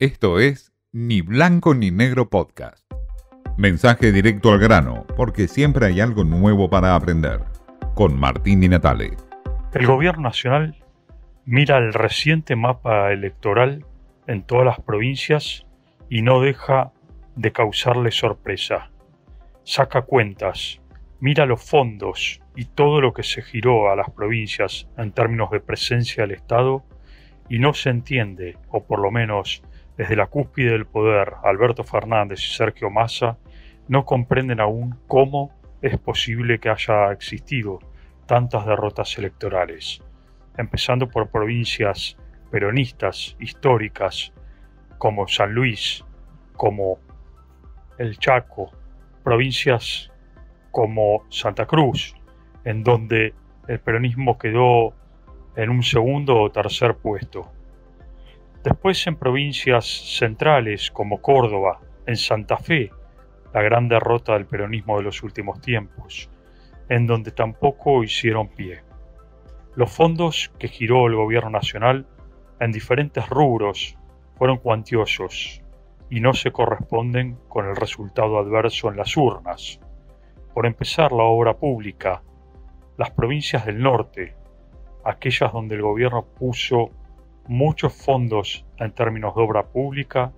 Esto es Ni Blanco ni Negro Podcast. Mensaje directo al grano, porque siempre hay algo nuevo para aprender. Con Martín Di Natale. El gobierno nacional mira el reciente mapa electoral en todas las provincias y no deja de causarle sorpresa. Saca cuentas, mira los fondos y todo lo que se giró a las provincias en términos de presencia del Estado y no se entiende, o por lo menos desde la cúspide del poder, Alberto Fernández y Sergio Massa no comprenden aún cómo es posible que haya existido tantas derrotas electorales, empezando por provincias peronistas históricas como San Luis, como el Chaco, provincias como Santa Cruz, en donde el peronismo quedó en un segundo o tercer puesto. Después en provincias centrales como Córdoba, en Santa Fe, la gran derrota del peronismo de los últimos tiempos, en donde tampoco hicieron pie. Los fondos que giró el gobierno nacional en diferentes rubros fueron cuantiosos y no se corresponden con el resultado adverso en las urnas. Por empezar, la obra pública, las provincias del norte, aquellas donde el gobierno puso muchos fondos en términos de obra pública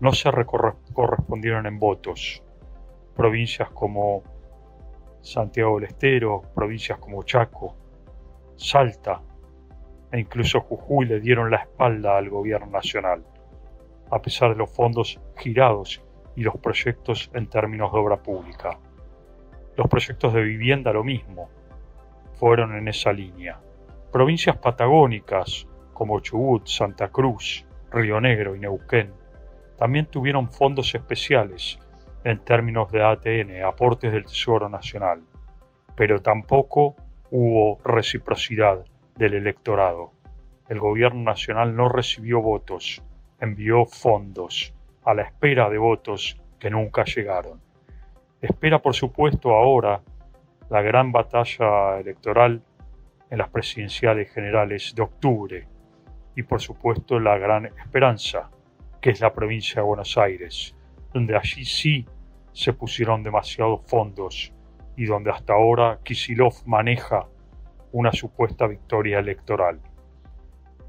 no se correspondieron en votos. Provincias como Santiago del Estero, provincias como Chaco, Salta e incluso Jujuy le dieron la espalda al gobierno nacional, a pesar de los fondos girados y los proyectos en términos de obra pública. Los proyectos de vivienda lo mismo, fueron en esa línea. Provincias patagónicas como Chubut, Santa Cruz, Río Negro y Neuquén, también tuvieron fondos especiales en términos de ATN, aportes del Tesoro Nacional, pero tampoco hubo reciprocidad del electorado. El gobierno nacional no recibió votos, envió fondos a la espera de votos que nunca llegaron. Espera, por supuesto, ahora la gran batalla electoral en las presidenciales generales de octubre, y por supuesto la gran esperanza, que es la provincia de Buenos Aires, donde allí sí se pusieron demasiados fondos y donde hasta ahora Kisilov maneja una supuesta victoria electoral.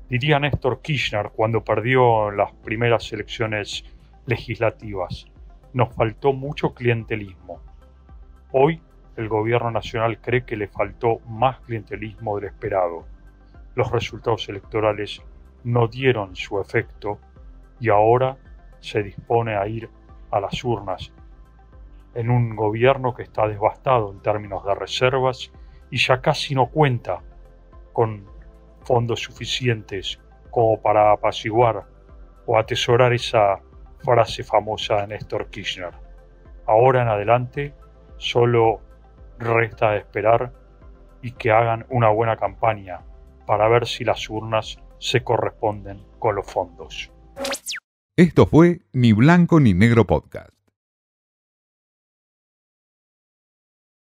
Diría Néstor Kirchner cuando perdió las primeras elecciones legislativas, nos faltó mucho clientelismo. Hoy el gobierno nacional cree que le faltó más clientelismo del esperado. Los resultados electorales no dieron su efecto y ahora se dispone a ir a las urnas en un gobierno que está devastado en términos de reservas y ya casi no cuenta con fondos suficientes como para apaciguar o atesorar esa frase famosa de Néstor Kirchner. Ahora en adelante solo resta esperar y que hagan una buena campaña para ver si las urnas se corresponden con los fondos. Esto fue Ni Blanco ni Negro Podcast.